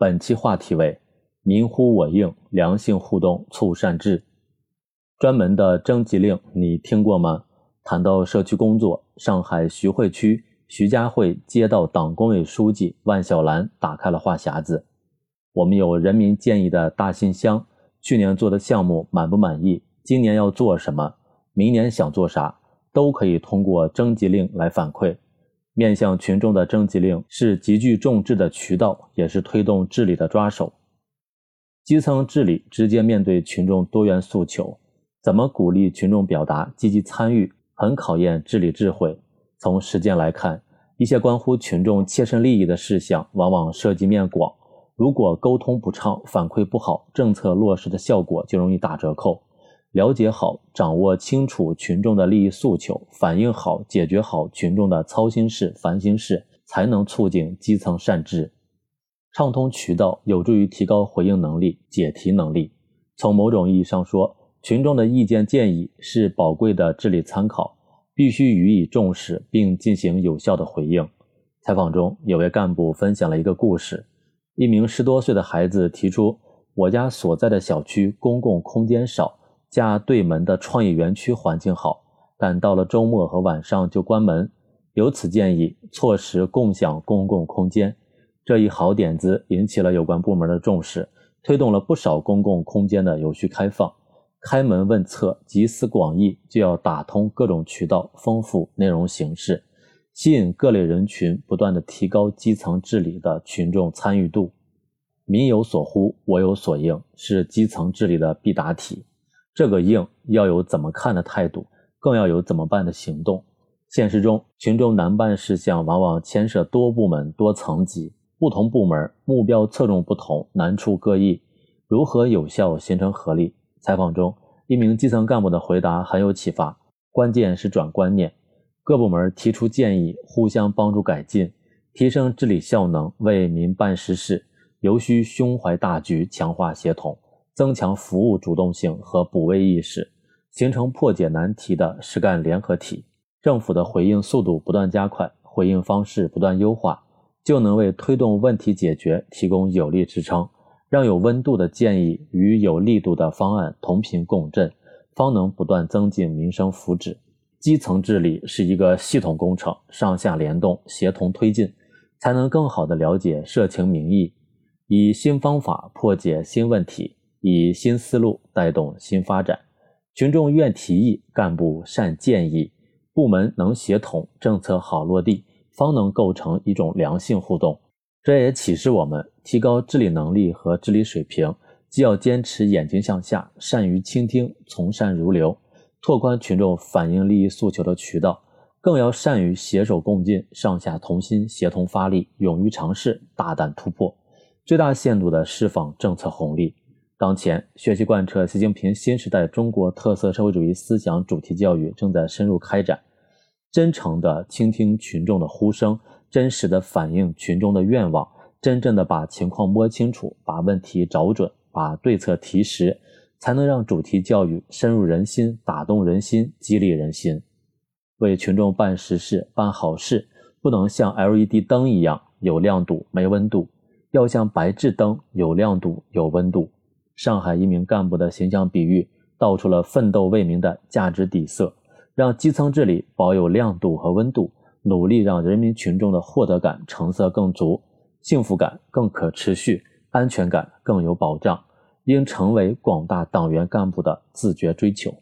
本期话题为“民呼我应，良性互动促善治”。专门的征集令你听过吗？谈到社区工作，上海徐汇区徐家汇街道党工委书记万小兰打开了话匣子。我们有人民建议的大信箱，去年做的项目满不满意？今年要做什么？明年想做啥？都可以通过征集令来反馈。面向群众的征集令是极具众志的渠道，也是推动治理的抓手。基层治理直接面对群众多元诉求，怎么鼓励群众表达、积极参与，很考验治理智慧。从实践来看，一些关乎群众切身利益的事项，往往涉及面广。如果沟通不畅、反馈不好，政策落实的效果就容易打折扣。了解好、掌握清楚群众的利益诉求，反映好、解决好群众的操心事、烦心事，才能促进基层善治。畅通渠道有助于提高回应能力、解题能力。从某种意义上说，群众的意见建议是宝贵的治理参考，必须予以重视并进行有效的回应。采访中，有位干部分享了一个故事：一名十多岁的孩子提出，我家所在的小区公共空间少。家对门的创意园区环境好，但到了周末和晚上就关门。由此建议错时共享公共空间，这一好点子引起了有关部门的重视，推动了不少公共空间的有序开放。开门问策，集思广益，就要打通各种渠道，丰富内容形式，吸引各类人群，不断的提高基层治理的群众参与度。民有所呼，我有所应，是基层治理的必答题。这个硬要有怎么看的态度，更要有怎么办的行动。现实中，群众难办事项往往牵涉多部门、多层级，不同部门目标侧重不同，难处各异，如何有效形成合力？采访中，一名基层干部的回答很有启发。关键是转观念，各部门提出建议，互相帮助改进，提升治理效能，为民办实事，尤需胸怀大局，强化协同。增强服务主动性和补位意识，形成破解难题的实干联合体。政府的回应速度不断加快，回应方式不断优化，就能为推动问题解决提供有力支撑。让有温度的建议与有力度的方案同频共振，方能不断增进民生福祉。基层治理是一个系统工程，上下联动，协同推进，才能更好地了解社情民意，以新方法破解新问题。以新思路带动新发展，群众愿提议，干部善建议，部门能协同，政策好落地，方能构成一种良性互动。这也启示我们，提高治理能力和治理水平，既要坚持眼睛向下，善于倾听，从善如流，拓宽群众反映利益诉求的渠道，更要善于携手共进，上下同心，协同发力，勇于尝试，大胆突破，最大限度地释放政策红利。当前，学习贯彻习近平新时代中国特色社会主义思想主题教育正在深入开展。真诚地倾听群众的呼声，真实的反映群众的愿望，真正的把情况摸清楚，把问题找准，把对策提实，才能让主题教育深入人心，打动人心，激励人心。为群众办实事、办好事，不能像 LED 灯一样有亮度没温度，要像白炽灯有亮度有温度。上海一名干部的形象比喻，道出了奋斗为民的价值底色，让基层治理保有亮度和温度，努力让人民群众的获得感成色更足，幸福感更可持续，安全感更有保障，应成为广大党员干部的自觉追求。